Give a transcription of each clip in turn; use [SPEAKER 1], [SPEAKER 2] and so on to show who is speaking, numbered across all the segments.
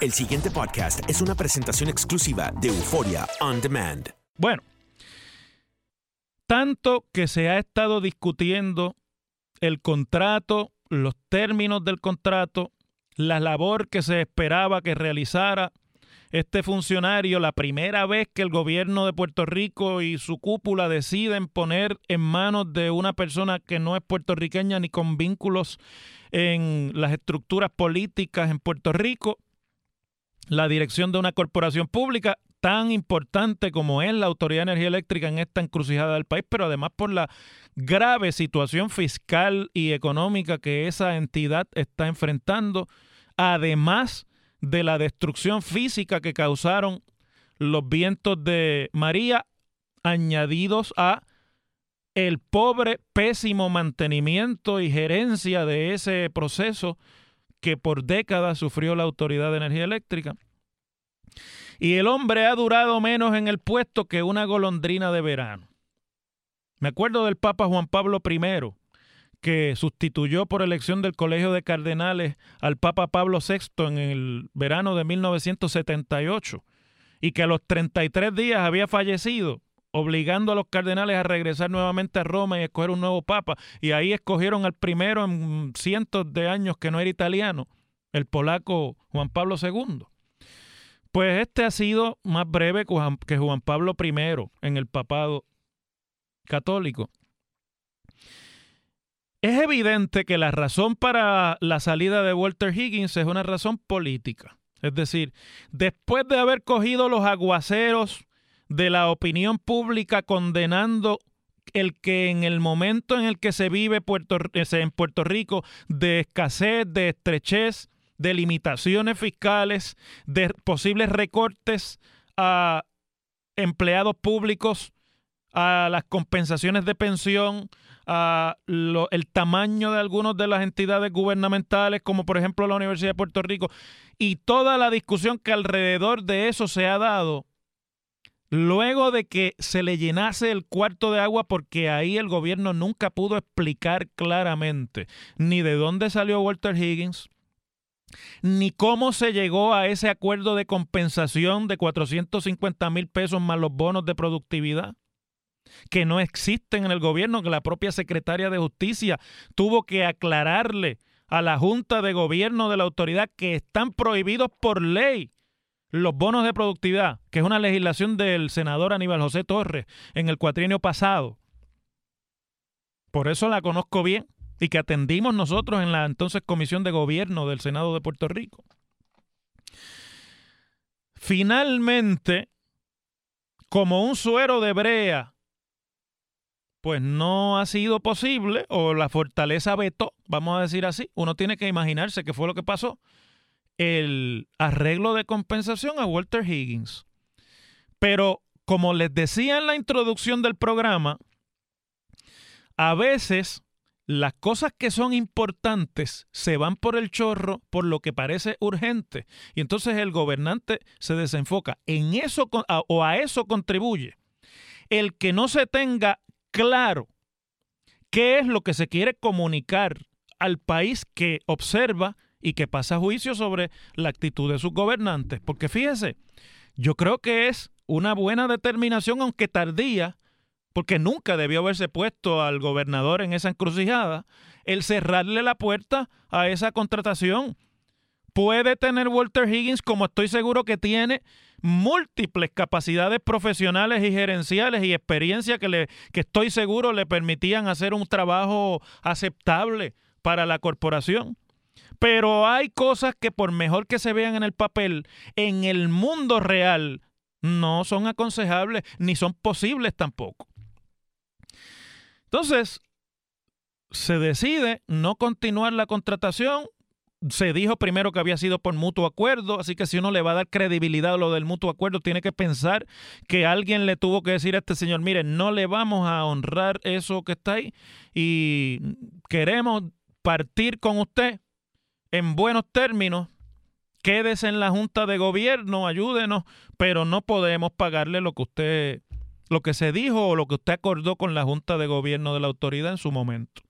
[SPEAKER 1] El siguiente podcast es una presentación exclusiva de Euforia On Demand.
[SPEAKER 2] Bueno, tanto que se ha estado discutiendo el contrato, los términos del contrato, la labor que se esperaba que realizara este funcionario la primera vez que el gobierno de Puerto Rico y su cúpula deciden poner en manos de una persona que no es puertorriqueña ni con vínculos en las estructuras políticas en Puerto Rico, la dirección de una corporación pública tan importante como es la Autoridad de Energía Eléctrica en esta encrucijada del país, pero además por la grave situación fiscal y económica que esa entidad está enfrentando, además de la destrucción física que causaron los vientos de María, añadidos a el pobre, pésimo mantenimiento y gerencia de ese proceso que por décadas sufrió la Autoridad de Energía Eléctrica. Y el hombre ha durado menos en el puesto que una golondrina de verano. Me acuerdo del Papa Juan Pablo I, que sustituyó por elección del Colegio de Cardenales al Papa Pablo VI en el verano de 1978 y que a los 33 días había fallecido, obligando a los cardenales a regresar nuevamente a Roma y escoger un nuevo papa. Y ahí escogieron al primero en cientos de años que no era italiano, el polaco Juan Pablo II. Pues este ha sido más breve que Juan Pablo I en el papado católico. Es evidente que la razón para la salida de Walter Higgins es una razón política. Es decir, después de haber cogido los aguaceros de la opinión pública condenando el que en el momento en el que se vive Puerto, en Puerto Rico de escasez, de estrechez, de limitaciones fiscales, de posibles recortes a empleados públicos, a las compensaciones de pensión, a el tamaño de algunas de las entidades gubernamentales, como por ejemplo la Universidad de Puerto Rico, y toda la discusión que alrededor de eso se ha dado, luego de que se le llenase el cuarto de agua, porque ahí el gobierno nunca pudo explicar claramente ni de dónde salió Walter Higgins, ni cómo se llegó a ese acuerdo de compensación de 450 mil pesos más los bonos de productividad que no existen en el gobierno, que la propia secretaria de Justicia tuvo que aclararle a la Junta de Gobierno de la autoridad que están prohibidos por ley los bonos de productividad, que es una legislación del senador Aníbal José Torres en el cuatrienio pasado. Por eso la conozco bien y que atendimos nosotros en la entonces Comisión de Gobierno del Senado de Puerto Rico. Finalmente, como un suero de brea pues no ha sido posible o la fortaleza veto, vamos a decir así, uno tiene que imaginarse qué fue lo que pasó. El arreglo de compensación a Walter Higgins. Pero como les decía en la introducción del programa, a veces las cosas que son importantes se van por el chorro por lo que parece urgente. Y entonces el gobernante se desenfoca. En eso o a eso contribuye el que no se tenga claro qué es lo que se quiere comunicar al país que observa y que pasa juicio sobre la actitud de sus gobernantes. Porque fíjese, yo creo que es una buena determinación, aunque tardía, porque nunca debió haberse puesto al gobernador en esa encrucijada, el cerrarle la puerta a esa contratación. Puede tener Walter Higgins, como estoy seguro que tiene, múltiples capacidades profesionales y gerenciales y experiencia que, le, que estoy seguro le permitían hacer un trabajo aceptable para la corporación. Pero hay cosas que por mejor que se vean en el papel, en el mundo real no son aconsejables ni son posibles tampoco. Entonces, se decide no continuar la contratación. Se dijo primero que había sido por mutuo acuerdo, así que si uno le va a dar credibilidad a lo del mutuo acuerdo, tiene que pensar que alguien le tuvo que decir a este señor, mire, no le vamos a honrar eso que está ahí y queremos partir con usted en buenos términos, quédese en la Junta de Gobierno, ayúdenos, pero no podemos pagarle lo que usted, lo que se dijo o lo que usted acordó con la Junta de Gobierno de la autoridad en su momento.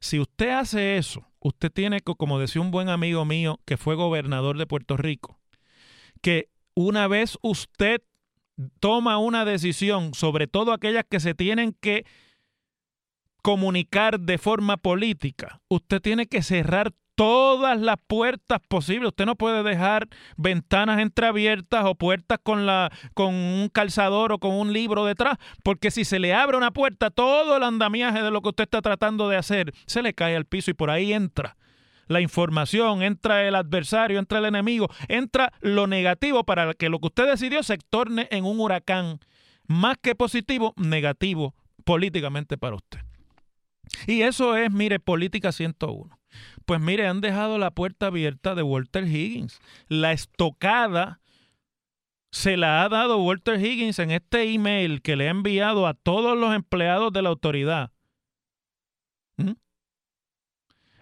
[SPEAKER 2] Si usted hace eso, usted tiene que, como decía un buen amigo mío que fue gobernador de Puerto Rico, que una vez usted toma una decisión, sobre todo aquellas que se tienen que comunicar de forma política, usted tiene que cerrar todas las puertas posibles. Usted no puede dejar ventanas entreabiertas o puertas con, la, con un calzador o con un libro detrás, porque si se le abre una puerta, todo el andamiaje de lo que usted está tratando de hacer se le cae al piso y por ahí entra la información, entra el adversario, entra el enemigo, entra lo negativo para que lo que usted decidió se torne en un huracán más que positivo, negativo políticamente para usted. Y eso es, mire, política 101. Pues mire, han dejado la puerta abierta de Walter Higgins. La estocada se la ha dado Walter Higgins en este email que le ha enviado a todos los empleados de la autoridad. ¿Mm?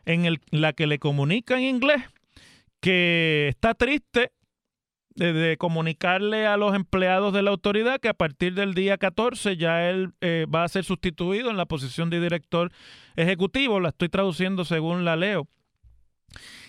[SPEAKER 2] En el, la que le comunica en inglés que está triste de, comunicarle a los empleados de la autoridad que a partir del día 14 ya él eh, va a ser sustituido en la posición de director ejecutivo, la estoy traduciendo según la leo,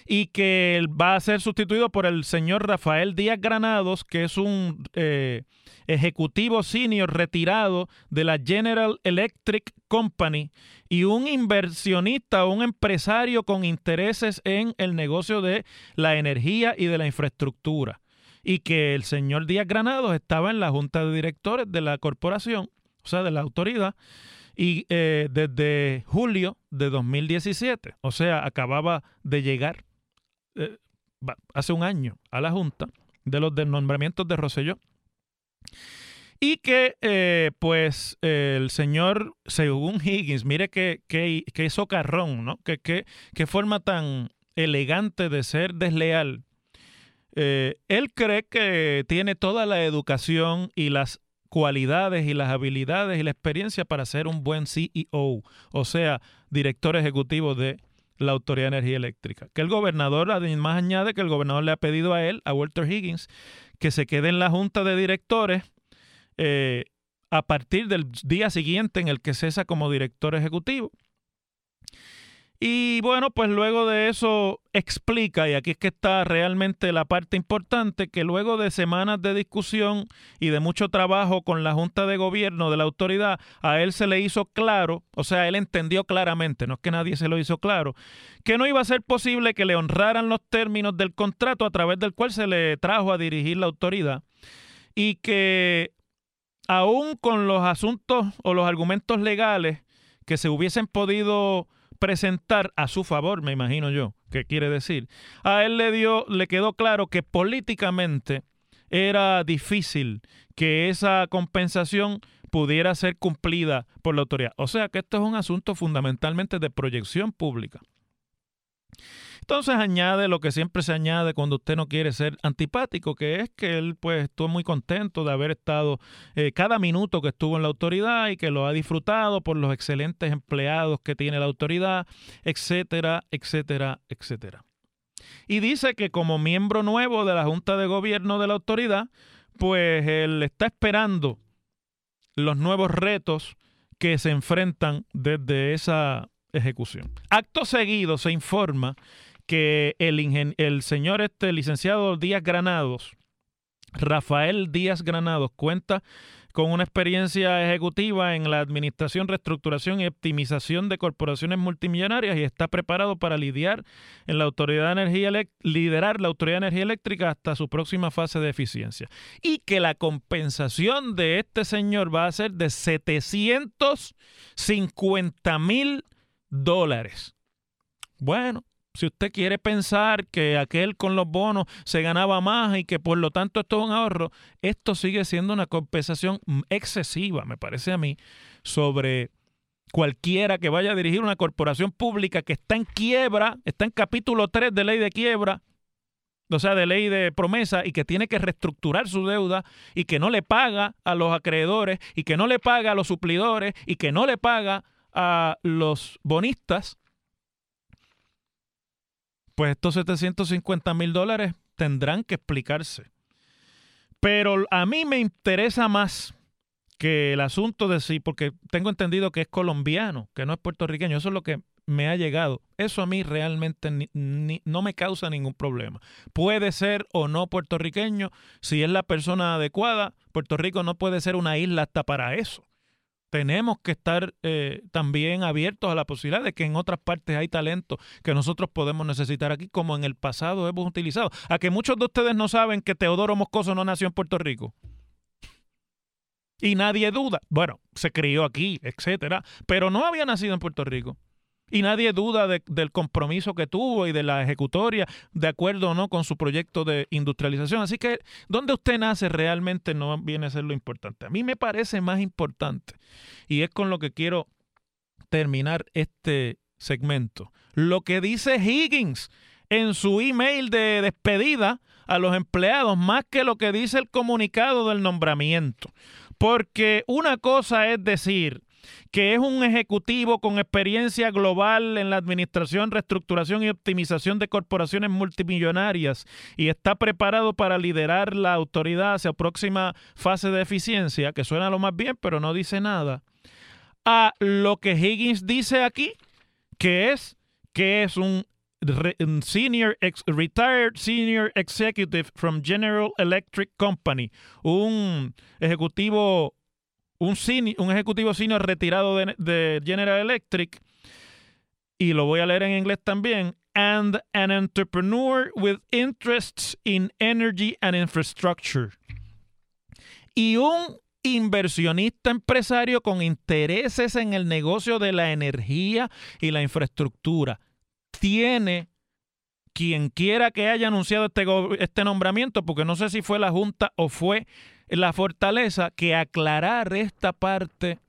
[SPEAKER 2] y que él va a ser sustituido por el señor Rafael Díaz Granados, que es un eh, ejecutivo senior retirado de la General Electric Company y un inversionista un empresario con intereses en el negocio de la energía y de la infraestructura y que el señor Díaz Granados estaba en la junta de directores de la corporación, o sea, de la autoridad, y eh, desde julio de 2017, o sea, acababa de llegar eh, hace un año a la junta de los nombramientos de Roselló. Y que, eh, pues, el señor, según Higgins, mire qué, qué, qué socarrón, ¿no? Qué, qué forma tan elegante de ser desleal eh, él cree que tiene toda la educación y las cualidades y las habilidades y la experiencia para ser un buen CEO, o sea, director ejecutivo de la Autoridad de Energía Eléctrica. Que el gobernador, además añade que el gobernador le ha pedido a él, a Walter Higgins, que se quede en la junta de directores eh, a partir del día siguiente en el que cesa como director ejecutivo. Y bueno, pues luego de eso explica, y aquí es que está realmente la parte importante, que luego de semanas de discusión y de mucho trabajo con la Junta de Gobierno de la autoridad, a él se le hizo claro, o sea, él entendió claramente, no es que nadie se lo hizo claro, que no iba a ser posible que le honraran los términos del contrato a través del cual se le trajo a dirigir la autoridad y que aún con los asuntos o los argumentos legales que se hubiesen podido presentar a su favor, me imagino yo, que quiere decir. A él le dio, le quedó claro que políticamente era difícil que esa compensación pudiera ser cumplida por la autoridad. O sea que esto es un asunto fundamentalmente de proyección pública. Entonces añade lo que siempre se añade cuando usted no quiere ser antipático, que es que él pues estuvo muy contento de haber estado eh, cada minuto que estuvo en la autoridad y que lo ha disfrutado por los excelentes empleados que tiene la autoridad, etcétera, etcétera, etcétera. Y dice que como miembro nuevo de la Junta de Gobierno de la autoridad, pues él está esperando los nuevos retos que se enfrentan desde esa ejecución. Acto seguido se informa que el, señor este licenciado Díaz Granados, Rafael Díaz Granados, cuenta con una experiencia ejecutiva en la administración, reestructuración y optimización de corporaciones multimillonarias y está preparado para lidiar en la Autoridad de Energía liderar la Autoridad de Energía Eléctrica hasta su próxima fase de eficiencia. Y que la compensación de este señor va a ser de 750 mil dólares. Bueno, si usted quiere pensar que aquel con los bonos se ganaba más y que por lo tanto esto es un ahorro, esto sigue siendo una compensación excesiva, me parece a mí, sobre cualquiera que vaya a dirigir una corporación pública que está en quiebra, está en capítulo 3 de ley de quiebra, o sea, de ley de promesa, y que tiene que reestructurar su deuda y que no le paga a los acreedores y que no le paga a los suplidores y que no le paga a los bonistas pues estos 750 mil dólares tendrán que explicarse. Pero a mí me interesa más que el asunto de sí, porque tengo entendido que es colombiano, que no es puertorriqueño. Eso es lo que me ha llegado. Eso a mí realmente no me causa ningún problema. Puede ser o no puertorriqueño, si es la persona adecuada. Puerto Rico no puede ser una isla hasta para eso tenemos que estar eh, también abiertos a la posibilidad de que en otras partes hay talento que nosotros podemos necesitar aquí, como en el pasado hemos utilizado. A que muchos de ustedes no saben que Teodoro Moscoso no nació en Puerto Rico. Y nadie duda. Bueno, se crió aquí, etcétera, pero no había nacido en Puerto Rico. Y nadie duda del compromiso que tuvo y de la ejecutoria, de acuerdo o no con su proyecto de industrialización. Así que donde usted nace realmente no viene a ser lo importante. A mí me parece más importante, y es con lo que quiero terminar este segmento, lo que dice Higgins en su email de despedida a los empleados, más que lo que dice el comunicado del nombramiento. Porque una cosa es decir, que es un ejecutivo con experiencia global en la administración, reestructuración y optimización de corporaciones multimillonarias y está preparado para liderar la autoridad hacia próxima fase de eficiencia, que suena lo más bien, pero no dice nada, a lo que Higgins dice aquí, que es que es un senior retired senior executive from General Electric Company, un ejecutivo un, ejecutivo senior retirado de, General Electric, y lo voy a leer en inglés también, and an entrepreneur with interests in energy and infrastructure. Y un inversionista empresario con intereses en el negocio de la energía y la infraestructura. Tiene quien quiera que haya anunciado este, este nombramiento, porque no sé si fue la Junta o fue la fortaleza que aclarar esta parte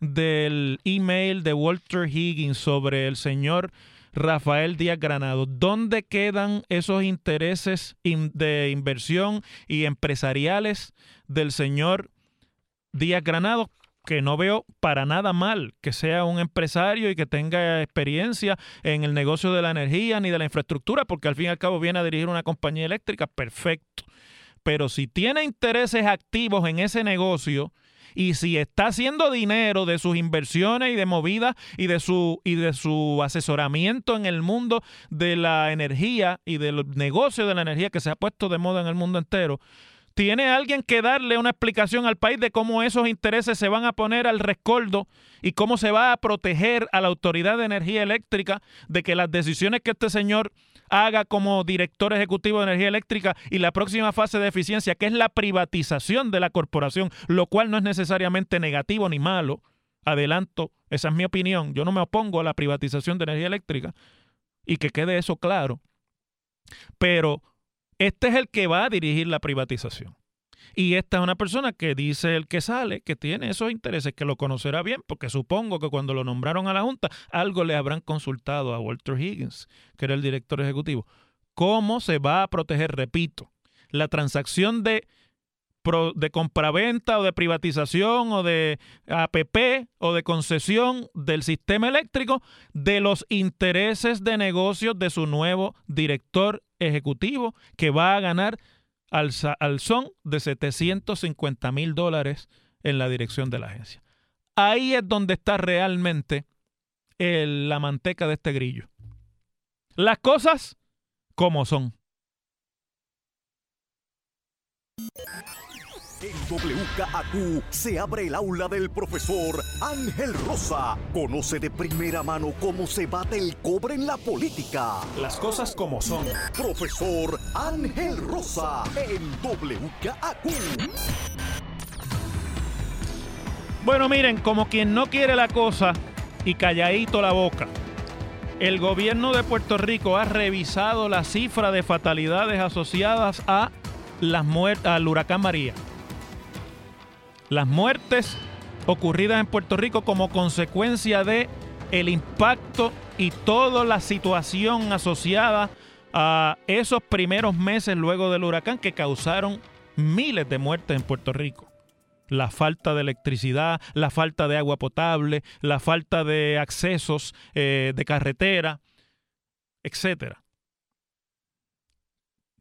[SPEAKER 2] del email de Walter Higgins sobre el señor Rafael Díaz Granado. ¿Dónde quedan esos intereses de inversión y empresariales del señor Díaz Granado? que no veo para nada mal que sea un empresario y que tenga experiencia en el negocio de la energía ni de la infraestructura, porque al fin y al cabo viene a dirigir una compañía eléctrica, perfecto. Pero si tiene intereses activos en ese negocio y si está haciendo dinero de sus inversiones y de movidas y de su y de su asesoramiento en el mundo de la energía y del negocio de la energía que se ha puesto de moda en el mundo entero, tiene alguien que darle una explicación al país de cómo esos intereses se van a poner al rescoldo y cómo se va a proteger a la Autoridad de Energía Eléctrica de que las decisiones que este señor haga como director ejecutivo de energía eléctrica y la próxima fase de eficiencia, que es la privatización de la corporación, lo cual no es necesariamente negativo ni malo. Adelanto, esa es mi opinión. Yo no me opongo a la privatización de energía eléctrica y que quede eso claro. Pero este es el que va a dirigir la privatización. Y esta es una persona que dice el que sale que tiene esos intereses, que lo conocerá bien, porque supongo que cuando lo nombraron a la Junta, algo le habrán consultado a Walter Higgins, que era el director ejecutivo. ¿Cómo se va a proteger? Repito, la transacción de de compraventa o de privatización o de APP o de concesión del sistema eléctrico de los intereses de negocios de su nuevo director ejecutivo que va a ganar al, son de 750 mil dólares en la dirección de la agencia. Ahí es donde está realmente la manteca de este grillo. Las cosas como son.
[SPEAKER 3] En WKAQ se abre el aula del profesor Ángel Rosa. Conoce de primera mano cómo se bate el cobre en la política.
[SPEAKER 4] Las cosas como son.
[SPEAKER 3] Profesor Ángel Rosa en WKAQ.
[SPEAKER 2] Bueno, miren, como quien no quiere la cosa y calladito la boca. El gobierno de Puerto Rico ha revisado la cifra de fatalidades asociadas a las al huracán María las muertes ocurridas en Puerto Rico como consecuencia de el impacto y toda la situación asociada a esos primeros meses luego del huracán que causaron miles de muertes en Puerto Rico. La falta de electricidad, la falta de agua potable, la falta de accesos eh, de carretera, etcétera.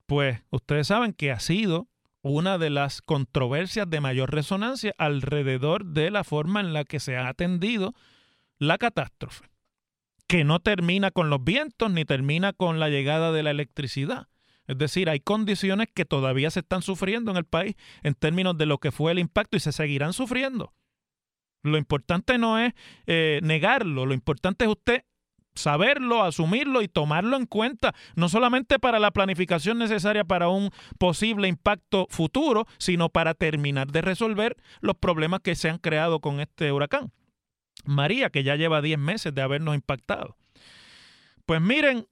[SPEAKER 2] Pues ustedes saben que ha sido una de las controversias de mayor resonancia alrededor de la forma en la que se ha atendido la catástrofe, que no termina con los vientos ni termina con la llegada de la electricidad. Es decir, hay condiciones que todavía se están sufriendo en el país en términos de lo que fue el impacto y se seguirán sufriendo. Lo importante no es eh, negarlo, lo importante es usted saberlo, asumirlo y tomarlo en cuenta, no solamente para la planificación necesaria para un posible impacto futuro, sino para terminar de resolver los problemas que se han creado con este huracán. María, que ya lleva 10 meses de habernos impactado. Pues miren,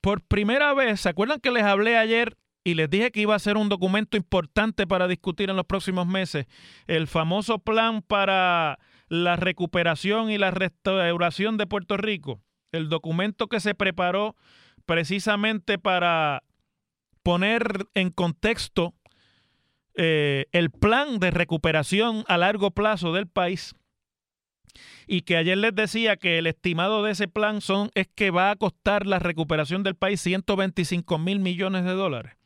[SPEAKER 2] por primera vez, ¿se acuerdan que les hablé ayer y les dije que iba a ser un documento importante para discutir en los próximos meses? El famoso plan para la recuperación y la restauración de Puerto Rico, el documento que se preparó precisamente para poner en contexto eh, el plan de recuperación a largo plazo del país y que ayer les decía que el estimado de ese plan son, es que va a costar la recuperación del país 125 mil millones de dólares.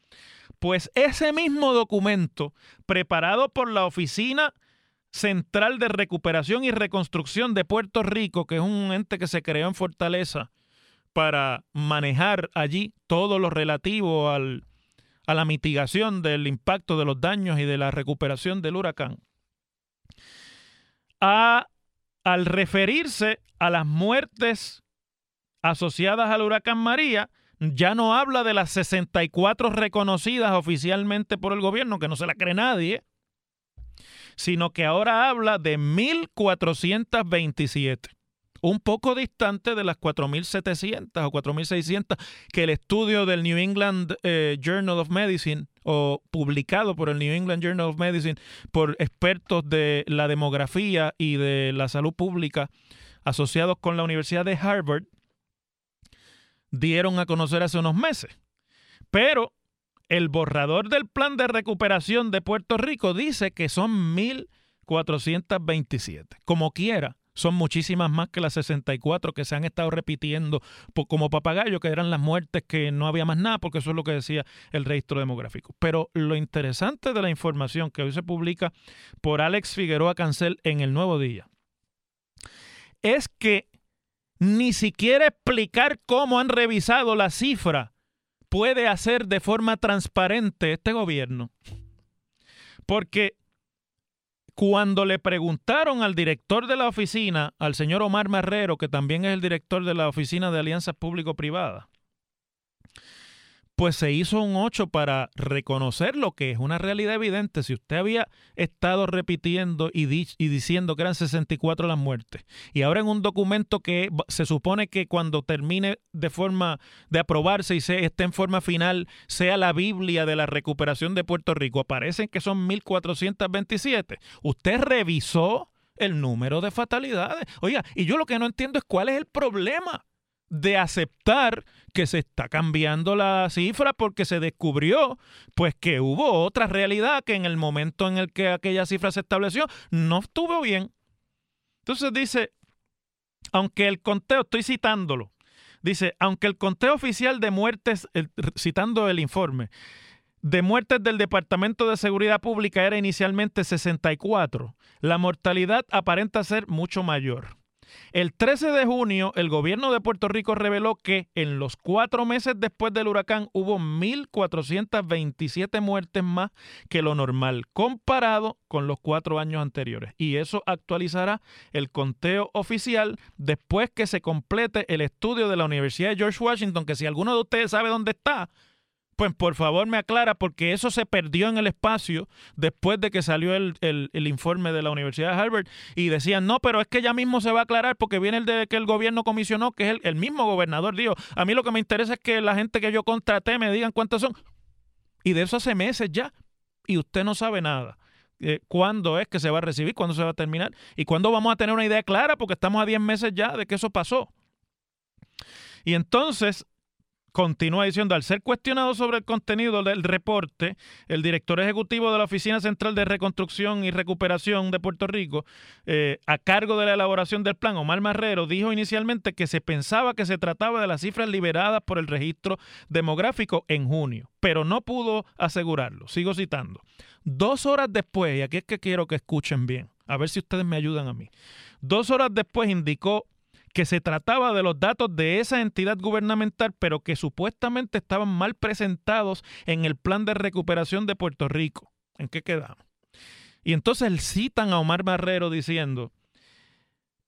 [SPEAKER 2] Pues ese mismo documento, preparado por la Oficina Central de Recuperación y Reconstrucción de Puerto Rico, que es un ente que se creó en Fortaleza para manejar allí todo lo relativo al, a la mitigación del impacto de los daños y de la recuperación del huracán. A, al referirse a las muertes asociadas al huracán María, ya no habla de las 64 reconocidas oficialmente por el gobierno, que no se la cree nadie, sino que ahora habla de 1427 un poco distante de las 4.700 o 4.600 que el estudio del New England eh, Journal of Medicine o publicado por el New England Journal of Medicine por expertos de la demografía y de la salud pública asociados con la Universidad de Harvard dieron a conocer hace unos meses. Pero el borrador del plan de recuperación de Puerto Rico dice que son 1.427. Como quiera, son muchísimas más que las 64 que se han estado repitiendo como papagayo, que eran las muertes que no había más nada, porque eso es lo que decía el registro demográfico. Pero lo interesante de la información que hoy se publica por Alex Figueroa Cancel en el Nuevo Día es que ni siquiera explicar cómo han revisado la cifra puede hacer de forma transparente este gobierno. Porque cuando le preguntaron al director de la oficina, al señor Omar Marrero, que también es el director de la Oficina de Alianzas Público-Privadas, pues se hizo un 8 para reconocer lo que es una realidad evidente. Si usted había estado repitiendo y, y, diciendo que eran 64 las muertes, y ahora en un documento que se supone que cuando termine de forma de aprobarse y se esté en forma final, sea la Biblia de la recuperación de Puerto Rico, aparecen que son 1427. Usted revisó el número de fatalidades. Oiga, y yo lo que no entiendo es cuál es el problema de aceptar que se está cambiando la cifra porque se descubrió pues que hubo otra realidad que en el momento en el que aquella cifra se estableció no estuvo bien. Entonces dice, aunque el conteo, estoy citándolo, dice, aunque el conteo oficial de muertes, citando el informe, de muertes del Departamento de Seguridad Pública era inicialmente 64, la mortalidad aparenta ser mucho mayor. El 13 de junio, el gobierno de Puerto Rico reveló que en los cuatro meses después del huracán hubo 1.427 muertes más que lo normal, comparado con los cuatro años anteriores. Y eso actualizará el conteo oficial después que se complete el estudio de la Universidad de George Washington, que si alguno de ustedes sabe dónde está, pues por favor me aclara, porque eso se perdió en el espacio después de que salió el, informe de la Universidad de Harvard y decían, no, pero es que ya mismo se va a aclarar porque viene el de que el gobierno comisionó, que es el, mismo gobernador. Dijo, a mí lo que me interesa es que la gente que yo contraté me digan cuántos son. Y de eso hace meses ya. Y usted no sabe nada. Eh, cuándo es que se va a recibir, cuándo se va a terminar y cuándo vamos a tener una idea clara, porque estamos a 10 meses ya de que eso pasó. Y entonces Continúa diciendo, al ser cuestionado sobre el contenido del reporte, el director ejecutivo de la Oficina Central de Reconstrucción y Recuperación de Puerto Rico, eh, a cargo de la elaboración del plan, Omar Marrero, dijo inicialmente que se pensaba que se trataba de las cifras liberadas por el registro demográfico en junio, pero no pudo asegurarlo. Sigo citando. Dos horas después, y aquí es que quiero que escuchen bien, a ver si ustedes me ayudan a mí. Dos horas después indicó que se trataba de los datos de esa entidad gubernamental, pero que supuestamente estaban mal presentados en el plan de recuperación de Puerto Rico. ¿En qué quedamos? Y entonces citan a Omar Barrero diciendo,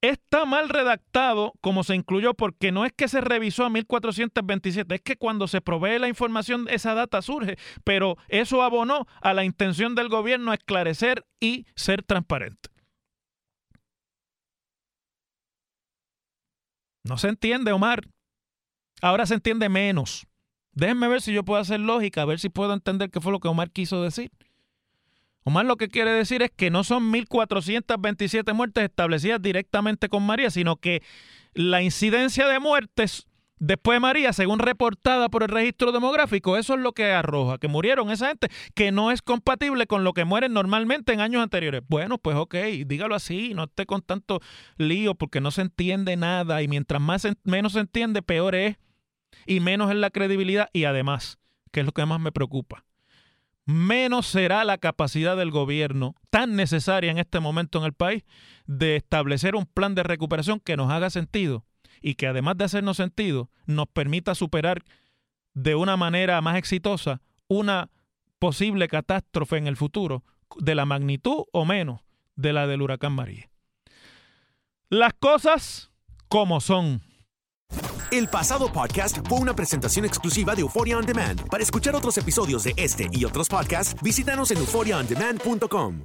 [SPEAKER 2] está mal redactado como se incluyó porque no es que se revisó a 1427, es que cuando se provee la información esa data surge, pero eso abonó a la intención del gobierno a esclarecer y ser transparente. No se entiende, Omar. Ahora se entiende menos. Déjenme ver si yo puedo hacer lógica, a ver si puedo entender qué fue lo que Omar quiso decir. Omar lo que quiere decir es que no son 1.427 muertes establecidas directamente con María, sino que la incidencia de muertes Después María, según reportada por el registro demográfico, eso es lo que arroja, que murieron esa gente, que no es compatible con lo que mueren normalmente en años anteriores. Bueno, pues ok, dígalo así, no esté con tanto lío porque no se entiende nada y mientras más menos se entiende, peor es y menos es la credibilidad y además, que es lo que más me preocupa, menos será la capacidad del gobierno tan necesaria en este momento en el país de establecer un plan de recuperación que nos haga sentido y que además de hacernos sentido, nos permita superar de una manera más exitosa una posible catástrofe en el futuro de la magnitud o menos de la del huracán María. Las cosas como son.
[SPEAKER 1] El pasado podcast fue una presentación exclusiva de Euphoria On Demand. Para escuchar otros episodios de este y otros podcasts, visítanos en euphoriaondemand.com.